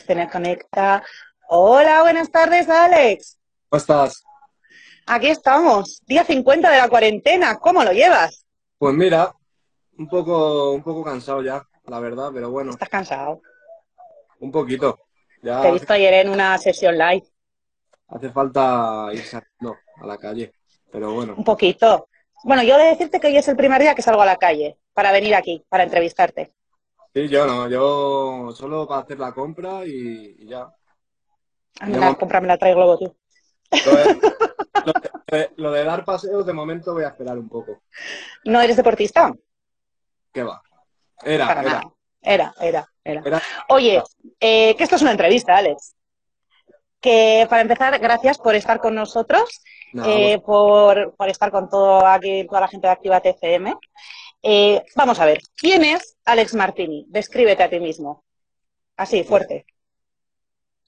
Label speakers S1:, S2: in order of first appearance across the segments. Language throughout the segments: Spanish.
S1: se conecta. Hola, buenas tardes, Alex.
S2: ¿Cómo estás?
S1: Aquí estamos, día 50 de la cuarentena. ¿Cómo lo llevas?
S2: Pues mira, un poco, un poco cansado ya, la verdad, pero bueno.
S1: ¿Estás cansado?
S2: Un poquito. Ya
S1: Te he visto ayer en una sesión live.
S2: Hace falta ir saliendo a la calle, pero bueno.
S1: Un poquito. Bueno, yo he de decirte que hoy es el primer día que salgo a la calle para venir aquí, para entrevistarte.
S2: Sí, yo no, yo solo para hacer la compra y, y ya.
S1: A mí la compra me la traigo luego tú.
S2: Lo de, lo de- lo de dar paseos, de momento voy a esperar un poco.
S1: ¿No eres deportista?
S2: ¿Qué va? Era,
S1: Para
S2: era,
S1: nada. Era, era, era.
S2: era.
S1: Oye, eh, que esto es una entrevista, Alex. Que para empezar, gracias por estar con nosotros,
S2: Nada,
S1: eh, por, por estar con todo aquí, toda la gente de Activa TCM. Eh, vamos a ver, ¿quién es Alex Martini? Descríbete a ti mismo. Así, fuerte.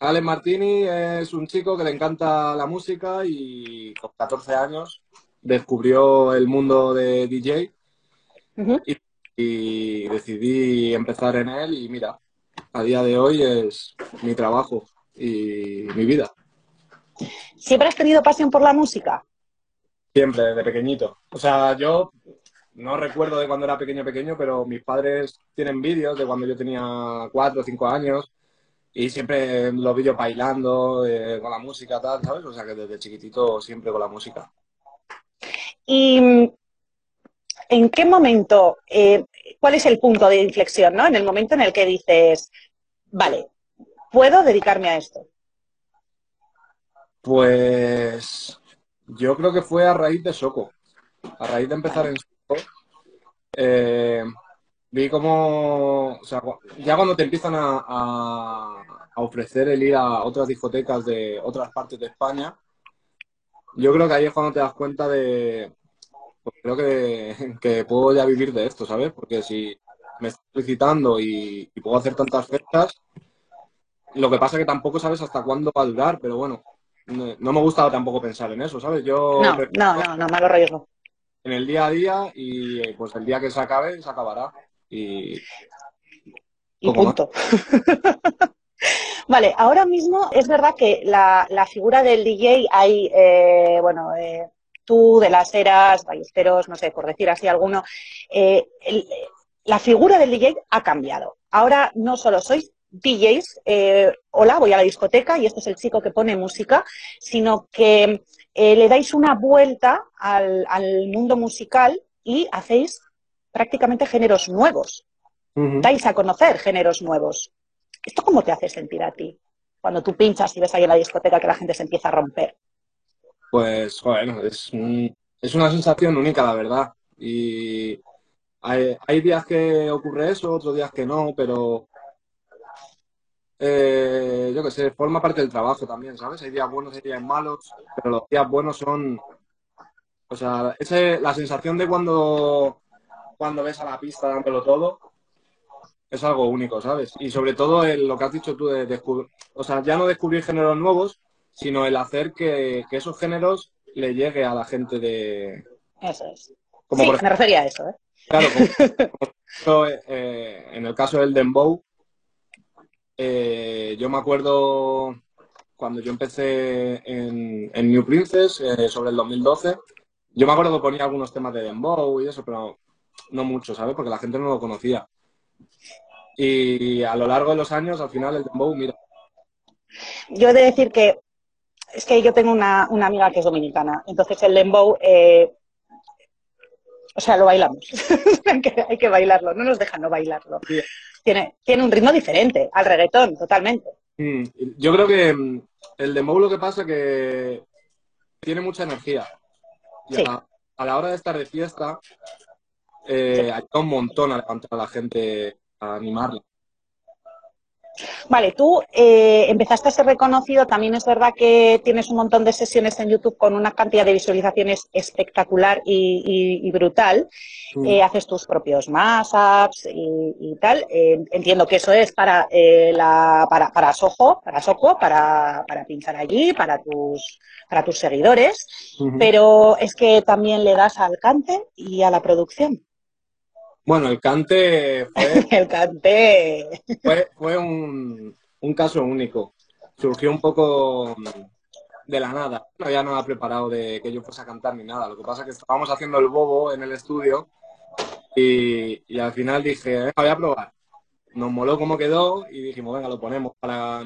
S2: Alex Martini es un chico que le encanta la música y con 14 años descubrió el mundo de DJ
S1: Ujú.
S2: y decidí empezar en él y mira, a día de hoy es mi trabajo y mi vida.
S1: ¿Siempre has tenido pasión por la música?
S2: Siempre, desde pequeñito. O sea, yo no recuerdo de cuando era pequeño pequeño, pero mis padres tienen vídeos de cuando yo tenía cuatro o cinco años y siempre los vídeos bailando eh, con la música, tal, ¿sabes? O sea que desde chiquitito siempre con la música.
S1: ¿Y mm, en qué momento, eh, cuál es el punto de inflexión, ¿no? En el momento en el que dices, vale, puedo dedicarme a esto.
S2: Pues yo creo que fue a raíz de Soco. A raíz de empezar en Soco, eh, vi como, o sea, cu- ya cuando te empiezan a, a- a ofrecer el ir a otras discotecas de otras partes de España, yo creo que ahí es cuando te das cuenta de, pues creo que, que puedo ya vivir de esto, ¿sabes? Porque si me estoy solicitando y, y puedo hacer tantas fechas, lo que pasa es que tampoco sabes hasta cuándo va a durar, pero bueno, no, no me gusta tampoco pensar en eso, ¿sabes? Yo
S1: No, no, no, no, malo rollo no.
S2: En el día a día y eh, pues el día que se acabe, se acabará. Y
S1: Y punto. Vale, ahora mismo es verdad que la, la figura del DJ hay, eh, bueno, eh, tú, de las eras, ballesteros, no sé, por decir así alguno, eh, el- la figura del DJ ha cambiado. Ahora no solo sois DJs, eh, hola, voy a la discoteca y este es el chico que pone música, sino que eh, le dais una vuelta al, al mundo musical y hacéis prácticamente géneros nuevos dais a conocer géneros nuevos. ¿Esto cómo te hace sentir a ti? Cuando tú pinchas y ves ahí en la discoteca que la gente se empieza a romper.
S2: pues bueno, es, un- es una sensación única, la verdad. Y hay, hay días que ocurre eso, otros días que no, pero eh, yo qué sé, forma parte del trabajo también, ¿sabes? Hay días buenos, hay días malos, pero los días buenos son, o sea, ese, la sensación de cuando, cuando ves a la pista dándolo todo, es algo único, ¿sabes? Y sobre todo el- lo que has dicho tú de descubrir, o sea, ya no descubrir géneros nuevos, sino el hacer que, que esos géneros le llegue a la gente de...
S1: Eso es.
S2: Como
S1: sí,
S2: por
S1: me refería a eso. ¿eh?
S2: Claro, como, como ejemplo, eh, en el caso del Dembow, eh, yo me acuerdo cuando yo empecé en, en New Princess, eh, sobre el 2012, yo me acuerdo que ponía algunos temas de Dembow y eso, pero no mucho, ¿sabes? Porque la gente no lo conocía. Y a lo largo de los años, al final, el Dembow, mira,
S1: Yo he de decir que es que yo tengo una, una amiga que es dominicana, entonces el dembow, eh, o sea, lo bailamos. hay, que, hay que bailarlo, no nos dejan no bailarlo.
S2: Sí.
S1: Tiene, tiene un ritmo diferente al reggaetón, totalmente.
S2: Mm, Yo creo que mm, el dembow lo que pasa es que tiene mucha energía. Y
S1: Sí.
S2: a, la, a la hora de estar de fiesta, eh, ayuda un montón a levantar a la gente, a animarla.
S1: Vale, tú eh, empezaste a ser reconocido, también es verdad que tienes un montón de sesiones en YouTube con una cantidad de visualizaciones espectacular y, y- y brutal. Eh, haces tus propios mashups y, y tal. Eh, entiendo que eso es para, eh, la, para, para Soho, para Soco, para, para pinchar allí, para tus, para tus seguidores, pero es que también le das al cante y a la producción.
S2: Bueno, el cante fue,
S1: El cante.
S2: fue, fue un, un caso único. Surgió un poco de la nada. No había nada preparado de que yo fuese a cantar ni nada. Lo que pasa es que estábamos haciendo el bobo en el estudio y, al final dije, venga, voy a probar. Nos moló cómo quedó y dijimos, venga, lo ponemos para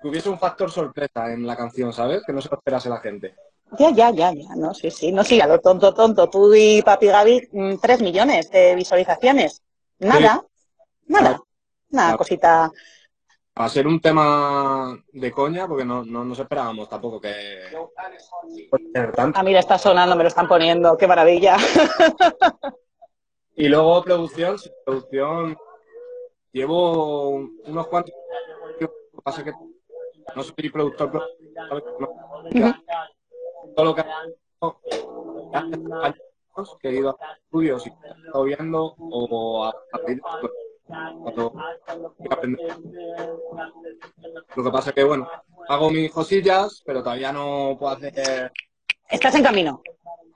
S2: que hubiese un factor sorpresa en la canción, ¿sabes? Que no se lo esperase la gente.
S1: Ya, ya, ya, ya, no, sí, sí, no, sí, a lo tonto, tonto, tú y Papi Gaby, mm, tres millones de visualizaciones. Nada, nada, nada, cosita.
S2: Va a ser un tema de coña, porque no, no nos esperábamos tampoco que...
S1: Ah, mira, está sonando, me lo están poniendo, qué maravilla.
S2: Y luego producción, producción, llevo unos cuantos... Pasa que no soy productor, que he ido a estudios y he estado viendo o a cuando Lo que pasa es que, bueno, hago mis cosillas, pero todavía no puedo hacer...
S1: ¿Estás en camino?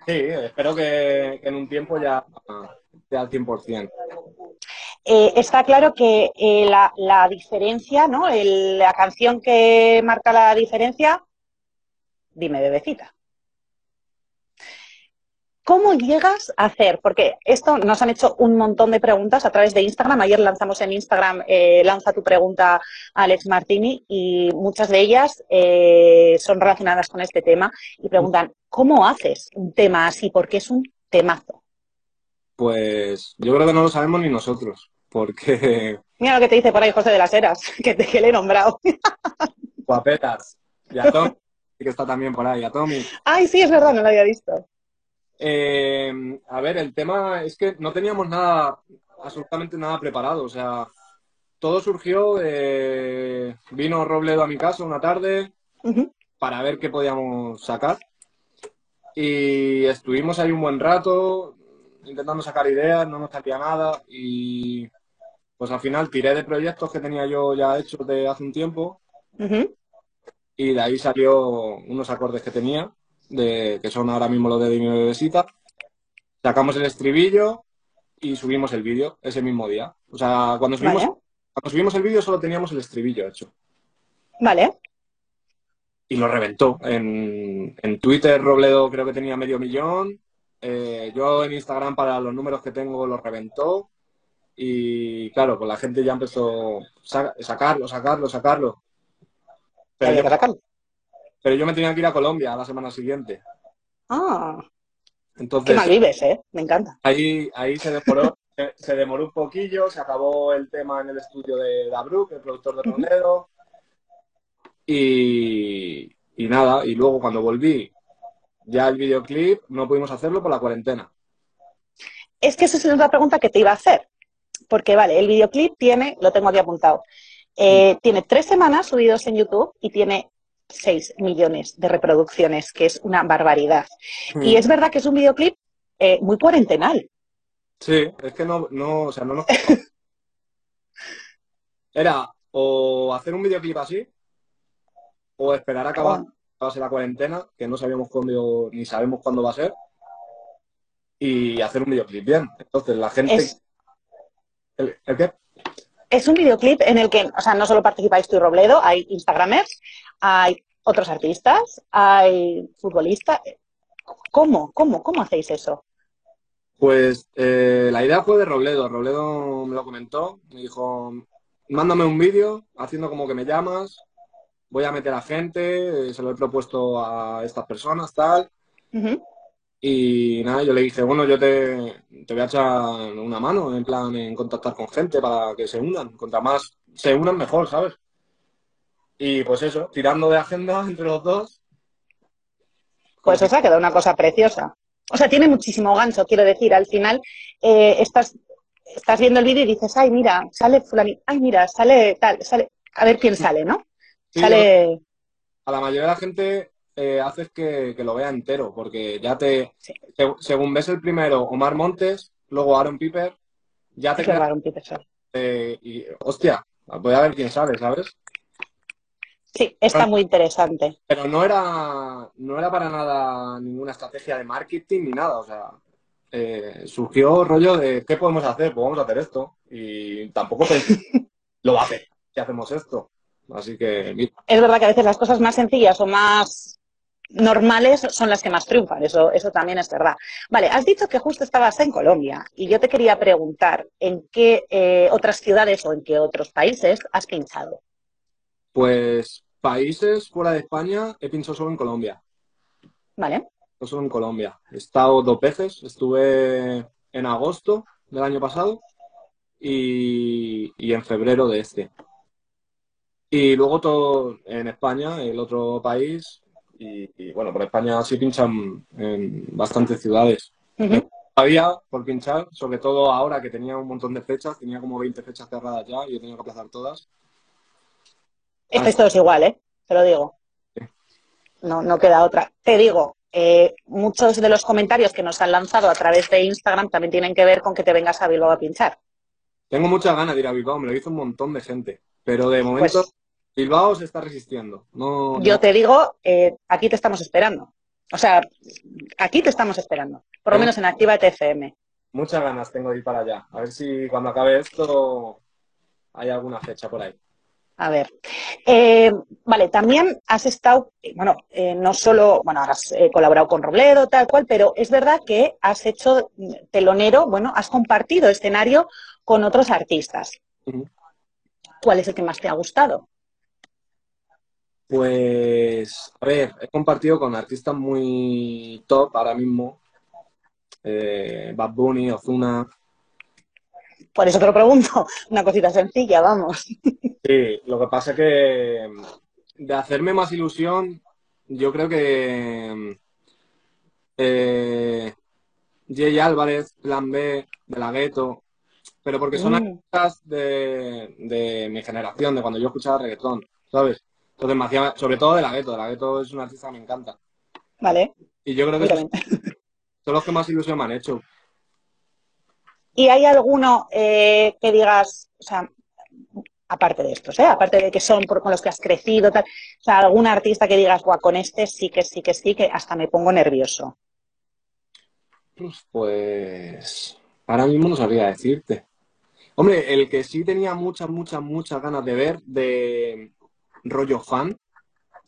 S2: Sí, espero que, en un tiempo ya esté al 100%.
S1: Eh, está claro que eh, la, la, diferencia, ¿no? la canción que marca la diferencia, dime, bebecita. ¿Cómo llegas a hacer? Porque esto nos han hecho un montón de preguntas a través de Instagram. Ayer lanzamos en Instagram, eh, lanza tu pregunta a Alex Martini y muchas de ellas eh, son relacionadas con este tema y preguntan, ¿cómo haces un tema así? Porque es un temazo.
S2: Pues yo creo que no lo sabemos ni nosotros, porque...
S1: Mira lo que te dice por ahí José de las Heras, que, te, que le he nombrado.
S2: Guapetas. Y a que está también por ahí, a Tommy.
S1: Ay, sí, es verdad, no lo había visto.
S2: Eh, a ver, el tema es que no teníamos nada, absolutamente nada preparado. O sea, todo surgió, vino Robledo a mi casa una tarde para ver qué podíamos sacar. Y estuvimos ahí un buen rato intentando sacar ideas, no nos salía nada. Y pues al final tiré de proyectos que tenía yo ya hechos de hace un tiempo. Y de ahí salió unos acordes que tenía de, que son ahora mismo los de mi bebesita. Sacamos el estribillo y subimos el vídeo ese mismo día. O sea, cuando subimos, cuando subimos el vídeo solo teníamos el estribillo hecho.
S1: Vale.
S2: Y lo reventó. En, Twitter Robledo creo que tenía medio millón. Eh, yo en Instagram para los números que tengo lo reventó. Y claro, pues la gente ya empezó a sacarlo, sacarlo, sacarlo.
S1: Pero sacarlo?
S2: Pero yo me tenía que ir a Colombia a la semana siguiente.
S1: Ah. Entonces, Qué mal vives, ¿eh? Me encanta.
S2: Ahí, ahí se demoró, se, demoró un poquillo, se acabó el tema en el estudio de Dabruk, el productor de Rondedo. y, y nada, y luego cuando volví, ya el videoclip no pudimos hacerlo por la cuarentena.
S1: Es que esa es una pregunta que te iba a hacer. Porque, vale, el videoclip tiene, lo tengo aquí apuntado, eh, tiene tres semanas subidos en YouTube y tiene 6 millones de reproducciones, que es una barbaridad. Mm. Y es verdad que es un videoclip eh, muy cuarentenal.
S2: Sí, es que no, no, o sea, no nos... Era o hacer un videoclip así, o esperar a acabar la cuarentena, que no sabíamos cuándo, ni sabemos cuándo va a ser, y hacer un videoclip bien. Entonces, la gente... ¿El, qué?
S1: Es un videoclip en el que, o sea, no solo participáis tú y Robledo, hay Instagramers, hay otros artistas, hay futbolistas. ¿Cómo? ¿Cómo? ¿Cómo hacéis eso?
S2: Pues eh, la idea fue de Robledo. Robledo me lo comentó. Me dijo, mándame un vídeo haciendo como que me llamas. Voy a meter a gente. Eh, se lo he propuesto a estas personas, tal. Y nada, yo le dije, bueno, yo te, te, voy a echar una mano, en plan, en contactar con gente para que se unan. Contra más se unan, mejor, ¿sabes? Y pues eso, tirando de agenda entre los dos.
S1: Pues eso ha quedado una cosa preciosa. O sea, tiene muchísimo gancho, quiero decir. Al final, eh, estás, estás viendo el vídeo y dices, ay, mira, sale fulanito, ay, mira, sale tal, sale, a ver quién sale, ¿no? sale...
S2: A la mayoría de la gente eh, haces que, lo vea entero, porque ya te, según ves el primero, Omar Montes, luego Aaron Piper, ya te queda... Aaron Piper, eh, y, hostia, voy a ver quién sale, ¿sabes?
S1: Sí, está muy interesante.
S2: Pero no era, no era para nada ninguna estrategia de marketing ni nada. O sea, eh, surgió rollo de ¿qué podemos hacer? Pues vamos a hacer esto. Y tampoco lo va a hacer. hacemos esto. Así que...
S1: Es verdad que a veces las cosas más sencillas o más normales son las que más triunfan, eso, eso también es verdad. Vale, has dicho que justo estabas en Colombia y yo te quería preguntar en qué eh, otras ciudades o en qué otros países has pinchado.
S2: Pues países fuera de España he pinchado solo en Colombia.
S1: Vale.
S2: Solo en Colombia. He estado dos veces, estuve en agosto del año pasado y, y en febrero de este. Y luego todo en España, el otro país, y, bueno, por España sí pinchan en bastantes ciudades. Había por pinchar, sobre todo ahora que tenía un montón de fechas, tenía como 20 fechas cerradas ya y he tenido que aplazar todas.
S1: Esto es igual, ¿eh? Te lo digo. No, no queda otra. Te digo, eh, muchos de los comentarios que nos han lanzado a través de Instagram también tienen que ver con que te vengas a Bilbao a pinchar.
S2: Tengo muchas ganas de ir a Bilbao, me lo hizo un montón de gente, pero de momento pues Bilbao se está resistiendo. No,
S1: yo te digo, eh, aquí te estamos esperando. O sea, aquí te estamos esperando, por lo menos en Activa TFM.
S2: Muchas ganas tengo de ir para allá. A ver si cuando acabe esto hay alguna fecha por ahí.
S1: A ver, eh, vale, también has estado, bueno, eh, no solo, bueno, has colaborado con Robledo, tal cual, pero es verdad que has hecho telonero, bueno, has compartido escenario con otros artistas. ¿Cuál es el que más te ha gustado?
S2: Pues, a ver, he compartido con artistas muy top ahora mismo. Eh, Bad Bunny, Ozuna.
S1: Por eso te lo pregunto, una cosita sencilla, vamos.
S2: Sí, lo que pasa es que de hacerme más ilusión, yo creo que eh, Jay Álvarez, Plan B, de la Gueto, pero porque son mm. artistas de, de mi generación, de cuando yo escuchaba reggaetón, ¿sabes? Entonces sobre todo de la Gueto, de la Gueto es una artista que me encanta.
S1: Vale.
S2: Y yo creo que son, los que más ilusión me han hecho.
S1: ¿Y hay alguno eh, que digas, o sea, aparte de estos, ¿eh? aparte de que son con los que has crecido, tal, o sea, algún artista que digas, guau, con este sí que sí que sí que hasta me pongo nervioso?
S2: Pues ahora mismo no sabría decirte. Hombre, el que sí tenía muchas, muchas, muchas ganas de ver de, rollo fan.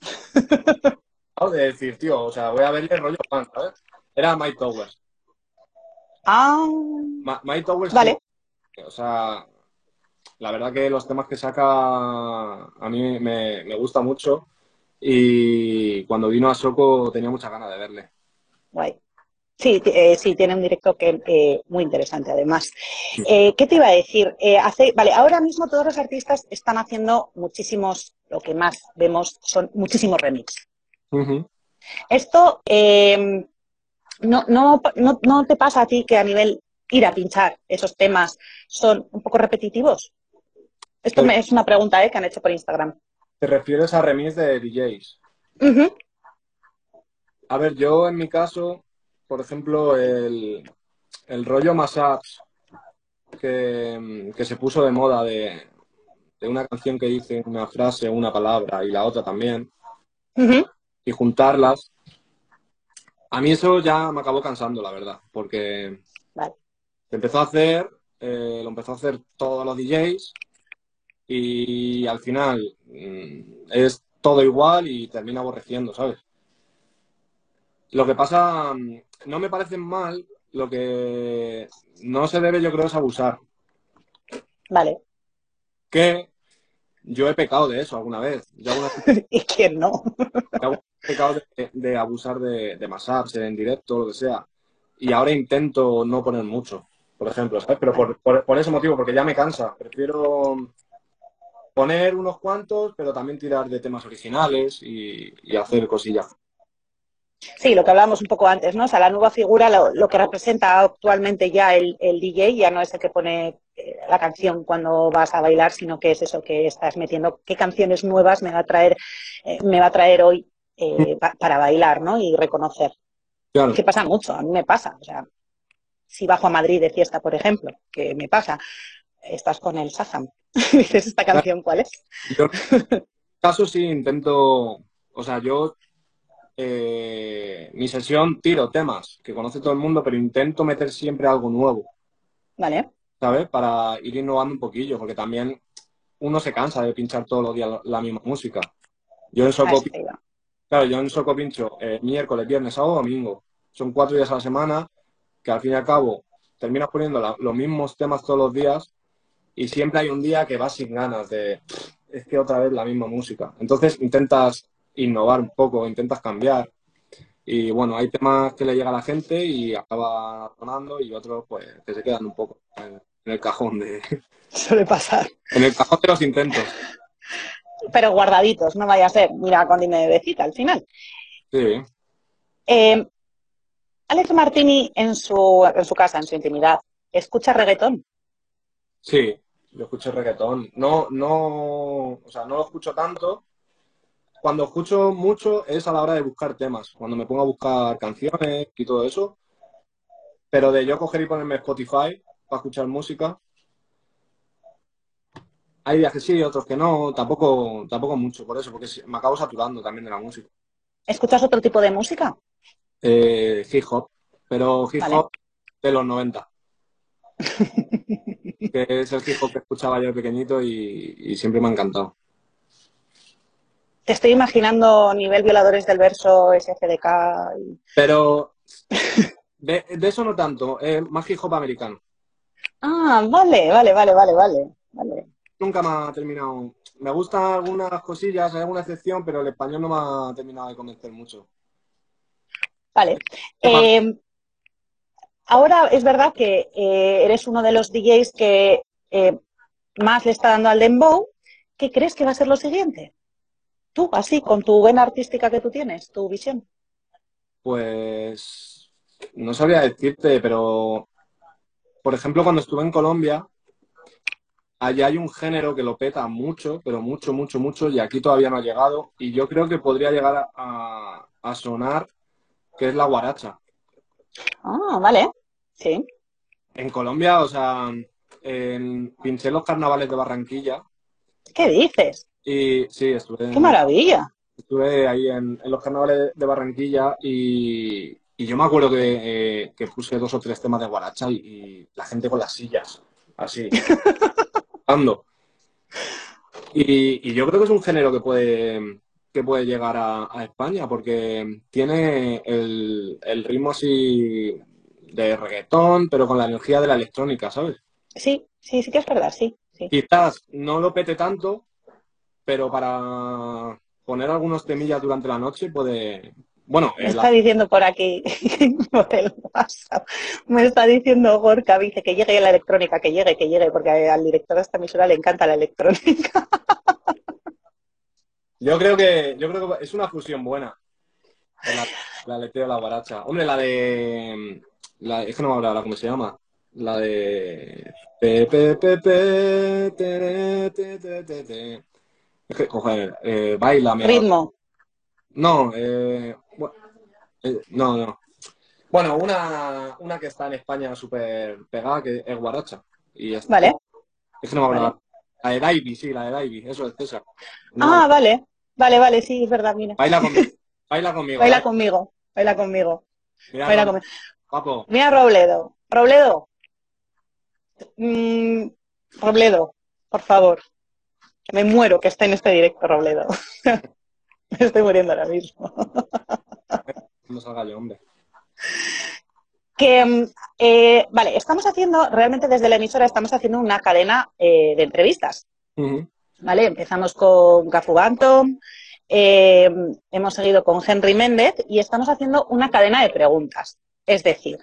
S2: de decir, tío, o sea, voy a verle rollo fan, ¿sabes? Era Mike Towers.
S1: Ah.
S2: Mike Towers.
S1: Vale.
S2: o sea, la verdad que los temas que saca a mí me, me gusta mucho. Y cuando vino a Soco tenía mucha ganas de verle.
S1: Guay. Sí, eh, sí, tiene un directo que eh, muy interesante además. Eh, ¿Qué te iba a decir? hace, vale, ahora mismo todos los artistas están haciendo muchísimos, lo que más vemos son muchísimos remix. Esto no, no, no, no, te pasa a ti que a nivel ir a pinchar esos temas son un poco repetitivos. Esto me, es una pregunta que han hecho por Instagram.
S2: ¿Te refieres a remix de DJs? A ver, yo en mi caso por ejemplo, el, el rollo Masaps que, que se puso de moda de, una canción que dice una frase, una palabra y la otra también, y juntarlas, a mí eso ya me acabó cansando, la verdad, porque se empezó a hacer, eh, lo empezó a hacer todos los DJs y al final mm, es todo igual y termina aborreciendo, ¿sabes? Lo que pasa, mm, no me parece mal, lo que no se debe, yo creo, es abusar.
S1: Vale.
S2: Que yo he pecado de eso alguna vez.
S1: ¿Y quién no?
S2: he pecado de, abusar de, de masarse en directo, lo que sea. Y ahora intento no poner mucho, por ejemplo, ¿sabes? Pero por, ese motivo, porque ya me cansa. Prefiero poner unos cuantos, pero también tirar de temas originales y hacer cosillas.
S1: Sí, lo que hablábamos un poco antes, ¿no? O sea, la nueva figura, lo, que representa actualmente ya el, DJ, ya no es el que pone la canción cuando vas a bailar, sino que es eso que estás metiendo, qué canciones nuevas me va a traer, eh, me va a traer hoy eh, para bailar, ¿no? Y reconocer. Claro. Que pasa mucho, a mí me pasa. O sea, si bajo a Madrid de fiesta, por ejemplo, que me pasa, estás con el Saham. Dices, ¿esta canción cuál es?
S2: Yo, en caso sí intento, o sea, yo eh, mi sesión tiro temas que conoce todo el mundo, pero intento meter siempre algo nuevo.
S1: Vale.
S2: ¿Sabes? Para ir innovando un poquillo, porque también uno se cansa de pinchar todos los días la misma música. Yo en
S1: A
S2: Soco, claro, yo en Soco pincho eh, miércoles, viernes, sábado, domingo. Son cuatro días a la semana que al fin y al cabo terminas poniendo la- los mismos temas todos los días y siempre hay un día que vas sin ganas de, es que otra vez la misma música. Entonces intentas innovar un poco, intentas cambiar. Y bueno, hay temas que le llega a la gente y acaba sonando y otros pues que se quedan un poco en, en el cajón de,
S1: Suele pasar.
S2: en el cajón de los intentos.
S1: Pero guardaditos, no vaya a ser. Mira, con de bebecita al final.
S2: Sí.
S1: Eh, Alex Martini en su, en su casa, en su intimidad, escucha reggaetón.
S2: Sí, yo escucho reggaetón. No, no, o sea, no lo escucho tanto. Cuando escucho mucho es a la hora de buscar temas, cuando me pongo a buscar canciones y todo eso. Pero de yo coger y ponerme Spotify para escuchar música, hay días que sí, otros que no, tampoco, tampoco mucho por eso, porque me acabo saturando también de la música.
S1: ¿Escuchas otro tipo de música?
S2: Eh, hip hop, pero hip
S1: Vale.
S2: hop de los 90. que es el hip hop que escuchaba yo de pequeñito y, y siempre me ha encantado.
S1: Te estoy imaginando nivel violadores del verso, SFDK. y-
S2: Pero de, de eso no tanto, es más hip hop americano.
S1: Ah, vale, vale, vale, vale, vale. vale.
S2: Nunca me ha terminado. Me gustan algunas cosillas, hay alguna excepción, pero el español no me ha terminado de convencer mucho.
S1: Vale. Eh, ahora es verdad que eh, eres uno de los DJs que eh, más le está dando al dembow. ¿Qué crees que va a ser lo siguiente? Tú, así, con tu vena artística que tú tienes, tu visión.
S2: Pues no sabría decirte, pero por ejemplo, cuando estuve en Colombia, allá hay un género que lo peta mucho, pero mucho, mucho, mucho, y aquí todavía no ha llegado, y yo creo que podría llegar a, sonar, que es la guaracha.
S1: Ah, vale. Sí.
S2: En Colombia, o sea, en, pinché los carnavales de Barranquilla,
S1: ¿Qué dices?
S2: y sí, estuve en-
S1: ¡Qué maravilla!
S2: Estuve ahí en, en los carnavales de Barranquilla y, y yo me acuerdo que, eh, que puse dos o tres temas de guaracha y, y la gente con las sillas, así, ando. Y, y yo creo que es un género que puede, que puede llegar a, a España porque tiene el, el ritmo así de reggaetón, pero con la energía de la electrónica, ¿sabes?
S1: Sí, sí, sí que es verdad, sí. sí.
S2: Quizás no lo pete tanto, pero para poner algunos temillas durante la noche puede... Bueno,
S1: Me está
S2: la-
S1: diciendo por aquí, por el WhatsApp, me está diciendo Gorka, dice que llegue la electrónica, que llegue, que llegue, porque al director de esta emisora le encanta la electrónica.
S2: yo creo que yo creo que es una fusión buena. La, la aleteo de la guaracha. Hombre, la de... La, es que no me acuerdo ahora cómo se llama. La de... Pe, pe, pe, te, te, te. Es que, joder, eh, baila,
S1: Ritmo.
S2: No, eh, eh, no, no. Bueno, una, una que está en España súper pegada, que es Guaracha. Y
S1: Vale.
S2: es que no me acuerdo.
S1: Vale.
S2: La de Davy, sí, la de Davy, eso es César. No,
S1: Ah, vale. Vale, vale, sí, es verdad, mira.
S2: baila conmigo. Baila conmigo.
S1: Baila
S2: ¿vale?
S1: conmigo, baila conmigo,
S2: Mira,
S1: baila
S2: no,
S1: conmigo.
S2: Guapo.
S1: Mira Robledo. Robledo. Mm, Robledo, por favor. Me muero que esté en este directo, Robledo. Me estoy muriendo ahora mismo.
S2: No salga yo, hombre.
S1: Que, eh, vale, estamos haciendo, realmente desde la emisora estamos haciendo una cadena eh, de entrevistas. ¿vale? Empezamos con Banton, eh, hemos seguido con Henry Méndez y estamos haciendo una cadena de preguntas. Es decir,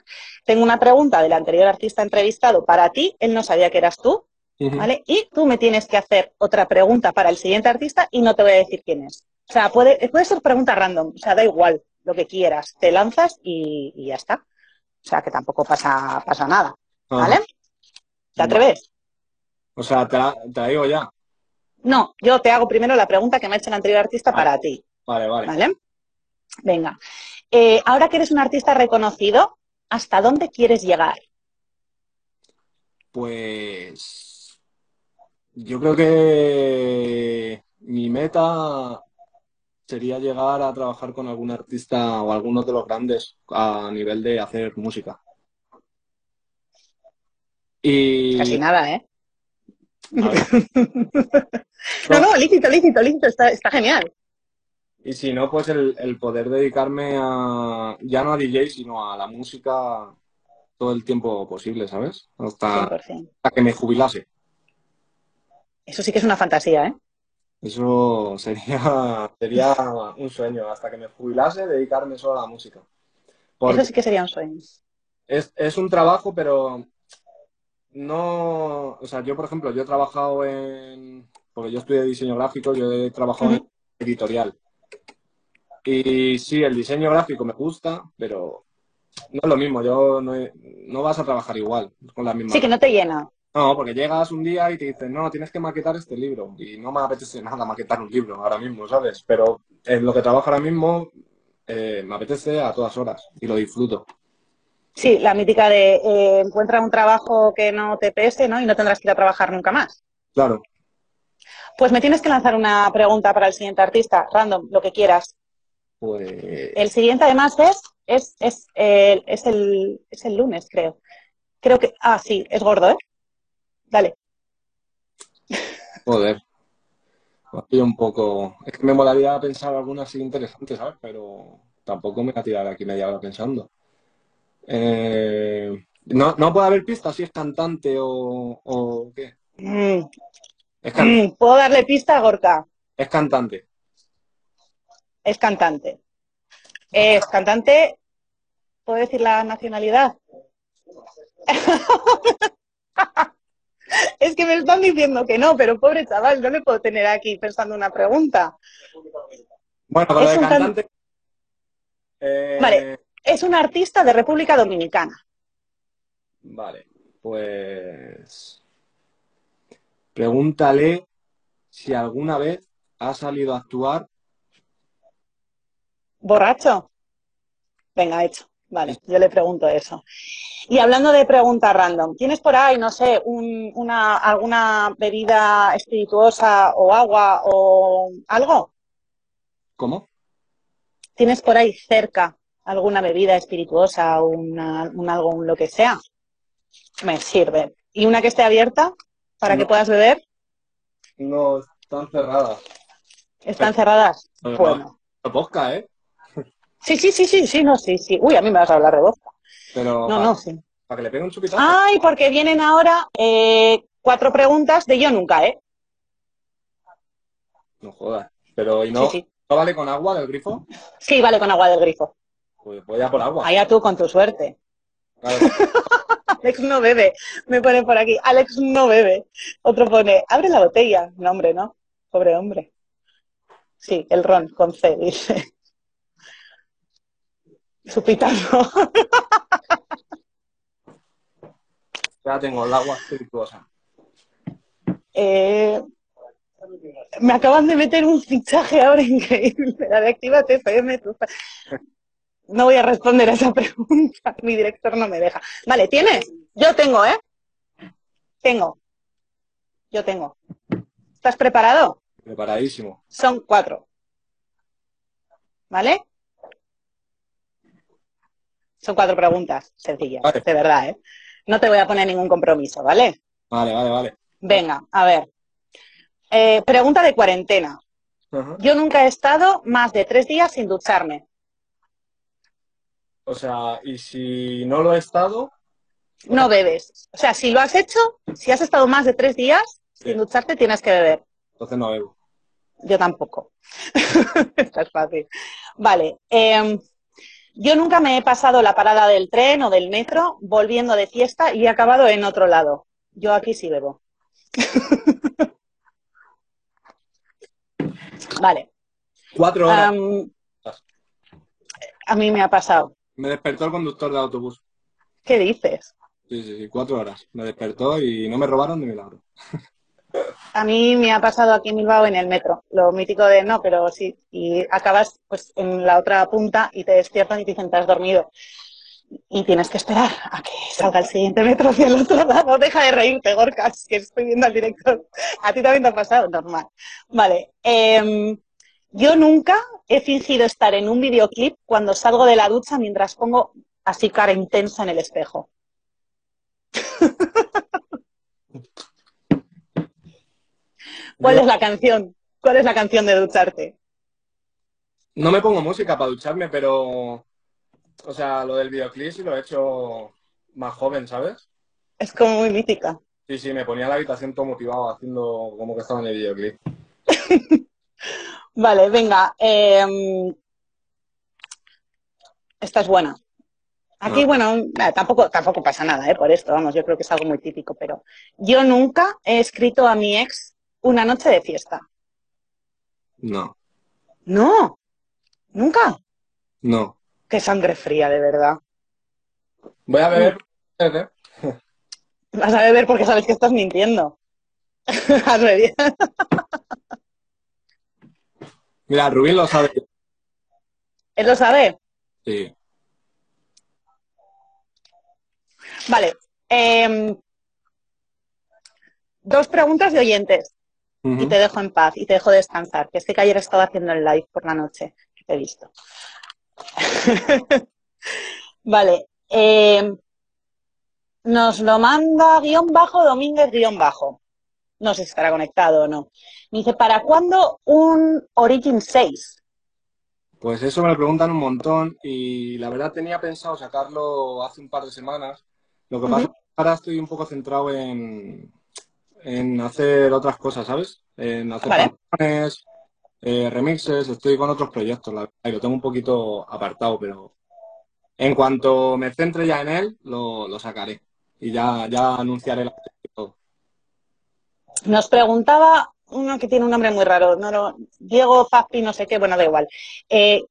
S1: tengo una pregunta del anterior artista entrevistado para ti, él no sabía que eras tú. ¿vale? Y tú me tienes que hacer otra pregunta para el siguiente artista y no te voy a decir quién es. O sea, puede, puede ser pregunta random, o sea, da igual, lo que quieras, te lanzas y, y ya está. O sea, que tampoco pasa, pasa nada, ¿vale?
S2: Ajá.
S1: ¿Te atreves?
S2: O sea, te la, te la digo ya.
S1: No, yo te hago primero la pregunta que me ha hecho el anterior artista
S2: Vale.
S1: para ti.
S2: Vale, vale.
S1: ¿Vale? Venga. Eh, ahora que eres un artista reconocido, ¿hasta dónde quieres llegar?
S2: Pues yo creo que mi meta sería llegar a trabajar con algún artista o algunos de los grandes a nivel de hacer música. Y
S1: Casi nada, ¿eh? no, no, lícito, lícito, lícito, está, está genial.
S2: Y si no, pues el, el, poder dedicarme a, ya no a DJ, sino a la música todo el tiempo posible, ¿sabes? Hasta, hasta que me jubilase.
S1: Eso sí que es una fantasía, ¿eh?
S2: Eso sería, sería un sueño, hasta que me jubilase, dedicarme solo a la música.
S1: Eso sí que sería un sueño.
S2: Es, es un trabajo, pero no, o sea, yo por ejemplo, yo he trabajado en, porque yo estudié diseño gráfico, yo he trabajado en editorial. Y sí, el diseño gráfico me gusta, pero no es lo mismo, yo no, no vas a trabajar igual, con la misma.
S1: Sí, que no te llena.
S2: No, porque llegas un día y te dicen, no, tienes que maquetar este libro. Y no me apetece nada maquetar un libro ahora mismo, ¿sabes? Pero en lo que trabajo ahora mismo eh, me apetece a todas horas y lo disfruto.
S1: Sí, la mítica de eh, encuentra un trabajo que no te pese, ¿no? Y no tendrás que ir a trabajar nunca más.
S2: Claro.
S1: Pues me tienes que lanzar una pregunta para el siguiente artista, random, lo que quieras.
S2: Pues...
S1: El siguiente además es, es, es, eh, es, el, es el lunes, creo. Creo que... Ah, sí, es gordo, ¿eh? Dale.
S2: Joder. un poco... Es que me molaría pensar alguna así interesante, ¿sabes? Pero tampoco me voy a tirar aquí media hora pensando. Eh, no, no puede haber pista si es cantante o, o qué.
S1: Mm. Es mm, ¿Puedo darle pista a Gorka?
S2: Es cantante.
S1: Es cantante. Es cantante. ¿Puedo decir la nacionalidad? es que me están diciendo que no, pero pobre chaval, no le puedo tener aquí pensando una pregunta.
S2: Bueno, con lo de cantante.
S1: Eh... Vale, es un artista de República Dominicana.
S2: Vale, pues pregúntale si alguna vez ha salido a actuar.
S1: ¿Borracho? Venga, hecho. Vale, yo le pregunto eso. Y hablando de preguntas random, ¿tienes por ahí, no sé, una, alguna bebida espirituosa o agua o algo?
S2: ¿Cómo?
S1: ¿Tienes por ahí cerca alguna bebida espirituosa o una, un algo, un lo que sea, me sirve. ¿Y una que esté abierta para que puedas beber?
S2: No, están cerradas.
S1: ¿Están cerradas?
S2: bueno. Bosca, ¿eh?
S1: Sí, sí, sí, sí, sí, no, sí, sí. Uy, a mí me vas a hablar de bosca.
S2: Pero
S1: no, no, sí.
S2: Para que le pegue un chupitazo.
S1: Ay, porque vienen ahora eh, cuatro preguntas de yo nunca, ¿eh?
S2: No jodas. Pero, ¿y no, ¿no vale con agua del grifo?
S1: Sí, vale con agua del grifo.
S2: Pues voy a por agua.
S1: Allá tú con tu suerte. Alex no bebe. Me pone por aquí. Alex no bebe. Otro pone, abre la botella. No, hombre, no. Pobre hombre. Sí, el ron con C, dice. Su pitazo.
S2: ya tengo el agua espirituosa.
S1: Eh, me acaban de meter un fichaje ahora increíble. La de Activa TFM no voy a responder a esa pregunta. Mi director no me deja. Vale, ¿tienes? Yo tengo, ¿eh? Tengo. Yo tengo. ¿Estás preparado?
S2: Preparadísimo.
S1: Son cuatro. ¿Vale? Son cuatro preguntas sencillas, de verdad, ¿eh? No te voy a poner ningún compromiso, ¿vale?
S2: Vale, vale, vale.
S1: Venga, a ver. Eh, pregunta de cuarentena. Yo nunca he estado más de tres días sin ducharme.
S2: O sea, y si no lo he estado.
S1: No bebes. O sea, si lo has hecho, si has estado más de tres días sin ducharte, tienes que beber.
S2: Entonces no bebo.
S1: Yo tampoco. Esto es fácil. Vale. Em, yo nunca me he pasado la parada del tren o del metro volviendo de fiesta y he acabado en otro lado. Yo aquí sí bebo. vale.
S2: Cuatro horas.
S1: a mí me ha pasado.
S2: Me despertó el conductor del autobús.
S1: ¿Qué dices?
S2: Sí, sí, sí, cuatro horas. Me despertó y no me robaron de milagro.
S1: A mí me ha pasado aquí en Bilbao en el metro, lo mítico de no, pero sí, y acabas pues en la otra punta y te despiertan y te dicen, te has dormido. Y tienes que esperar a que salga el siguiente metro hacia el otro lado. Deja de reírte, Gorkas, que estoy viendo al director. A ti también te ha pasado, normal. Vale. Eh, yo nunca he fingido estar en un videoclip cuando salgo de la ducha mientras pongo así cara intensa en el espejo. ¿Cuál es la canción? ¿Cuál es la canción de ducharte?
S2: No me pongo música para ducharme, pero. O sea, lo del videoclip sí lo he hecho más joven, ¿sabes?
S1: Es como muy mítica.
S2: Sí, sí, me ponía la habitación todo motivado haciendo como que estaba en el videoclip.
S1: vale, venga. em, esta es buena. Aquí,
S2: Ah.
S1: bueno, tampoco, tampoco pasa nada, ¿eh? Por esto, vamos, yo creo que es algo muy típico, pero yo nunca he escrito a mi ex una noche de fiesta.
S2: No,
S1: No, nunca.
S2: no.
S1: Qué sangre fría, de verdad.
S2: Voy a beber.
S1: Vas a beber porque sabes que estás mintiendo.
S2: Mira, Rubín lo sabe.
S1: Él lo sabe.
S2: Sí.
S1: Vale. em, dos preguntas de oyentes y te dejo en paz y te dejo descansar, que es que ayer estaba haciendo el live por la noche, que te he visto. Vale. em, nos lo manda guion bajo Domínguez guion bajo. No sé si estará conectado o no. Me dice, ¿para cuándo un Origin 6?
S2: Pues eso me lo preguntan un montón y la verdad tenía pensado sacarlo hace un par de semanas. Lo que pasa es que ahora estoy un poco centrado en, en hacer otras cosas, ¿sabes? En hacer
S1: Vale.
S2: canciones, eh, remixes, estoy con otros proyectos, la verdad, y lo tengo un poquito apartado, pero en cuanto me centre ya en él, lo, lo sacaré y ya, ya anunciaré la todo.
S1: Nos preguntaba uno que tiene un nombre muy raro, no lo- Diego Fazpi, no sé qué, bueno, da igual. Eh,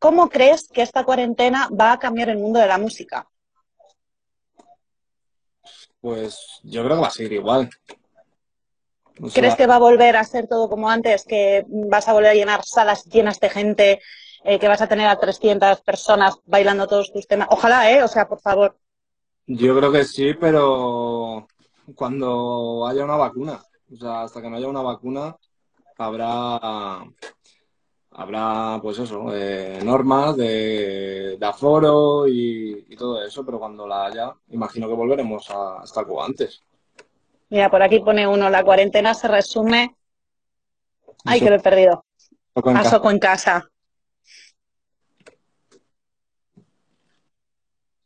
S1: ¿Cómo crees que esta cuarentena va a cambiar el mundo de la música?
S2: Pues yo creo que va a seguir igual. O
S1: ¿Crees que va a volver a ser todo como antes? ¿Que vas a volver a llenar salas llenas de gente? eh, ¿Que vas a tener a 300 personas bailando todos tus temas? Ojalá, ¿eh? O sea, por favor.
S2: Yo creo que sí, pero cuando haya una vacuna, o sea, hasta que no haya una vacuna, habrá, habrá pues eso, eh, normas de, de aforo y, y todo eso, pero cuando la haya, imagino que volveremos a estar como antes.
S1: Mira, por aquí pone uno, la cuarentena se resume... Ay,
S2: Eso,
S1: que lo he perdido.
S2: poco en
S1: A
S2: casa.
S1: Soco en casa.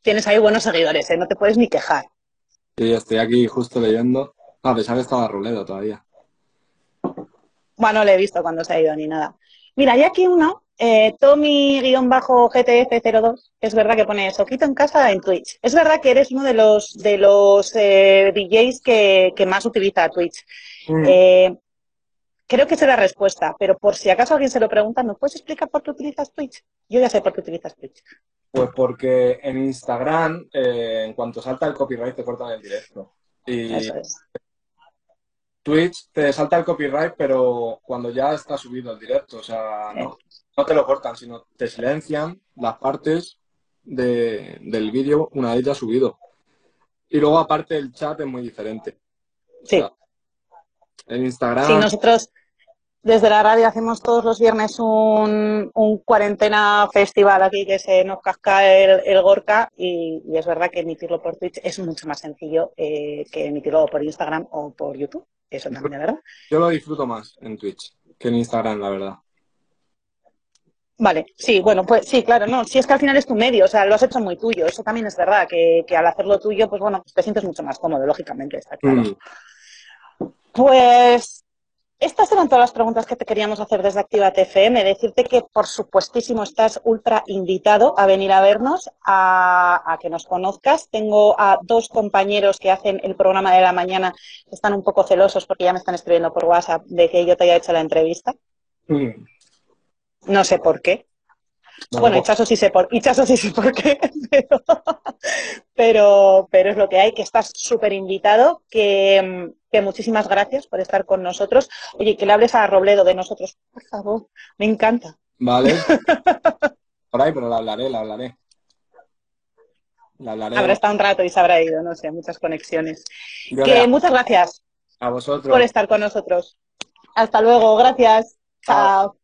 S1: Tienes ahí buenos seguidores, ¿eh? No te puedes ni quejar.
S2: Sí, estoy aquí justo leyendo. Ah, pensaba que estaba Ruledo todavía.
S1: Bueno, no le he visto cuando se ha ido ni nada. Mira, hay aquí uno, eh, Tommy-GTF02, es verdad que pone Soquito en casa en Twitch. Es verdad que eres uno de los, de los eh, DJs que, que más utiliza Twitch.
S2: Mm.
S1: Eh, creo que esa es la respuesta, pero por si acaso alguien se lo pregunta, ¿no puedes explicar por qué utilizas Twitch? Yo ya sé por qué utilizas Twitch.
S2: Pues porque en Instagram, eh, en cuanto salta el copyright, te cortan el directo. Y
S1: Eso es.
S2: Twitch te salta el copyright, pero cuando ya está subido el directo, o sea, no, no te lo cortan, sino te silencian las partes de- del vídeo una vez ya subido. Y luego, aparte, el chat es muy diferente. O
S1: Sí.
S2: sea, en Instagram,
S1: Sí, nosotros desde la radio hacemos todos los viernes un, un cuarentena festival aquí que se nos casca el, el Gorka y, y es verdad que emitirlo por Twitch es mucho más sencillo eh, que emitirlo por Instagram o por YouTube. Eso también, ¿verdad?
S2: yo lo disfruto más en Twitch que en Instagram, la verdad.
S1: Vale, sí, bueno, pues sí, claro, no, si es que al final es tu medio, o sea, lo has hecho muy tuyo, eso también es verdad, que, que al hacerlo tuyo, pues bueno, te sientes mucho más cómodo, lógicamente, está claro.
S2: Mm.
S1: Pues estas eran todas las preguntas que te queríamos hacer desde Activa TFM. Decirte que, por supuestísimo, estás ultra invitado a venir a vernos, a, a que nos conozcas. Tengo a dos compañeros que hacen el programa de la mañana que están un poco celosos porque ya me están escribiendo por WhatsApp de que yo te haya hecho la entrevista.
S2: Mm.
S1: No sé por qué.
S2: No,
S1: Bueno,
S2: no,
S1: Hichazo sí sé por, sí sé por qué, pero, pero, pero es lo que hay, que estás súper invitado, que, que muchísimas gracias por estar con nosotros. Oye, que le hables a Robledo de nosotros, por favor, me encanta.
S2: Vale. Por ahí, pero la hablaré, la hablaré. La hablaré.
S1: Habrá estado un rato y se habrá ido, no sé, muchas conexiones.
S2: Yo
S1: Que muchas gracias
S2: a vosotros.
S1: por estar con nosotros. Hasta luego, gracias.
S2: Chao.
S1: Chao.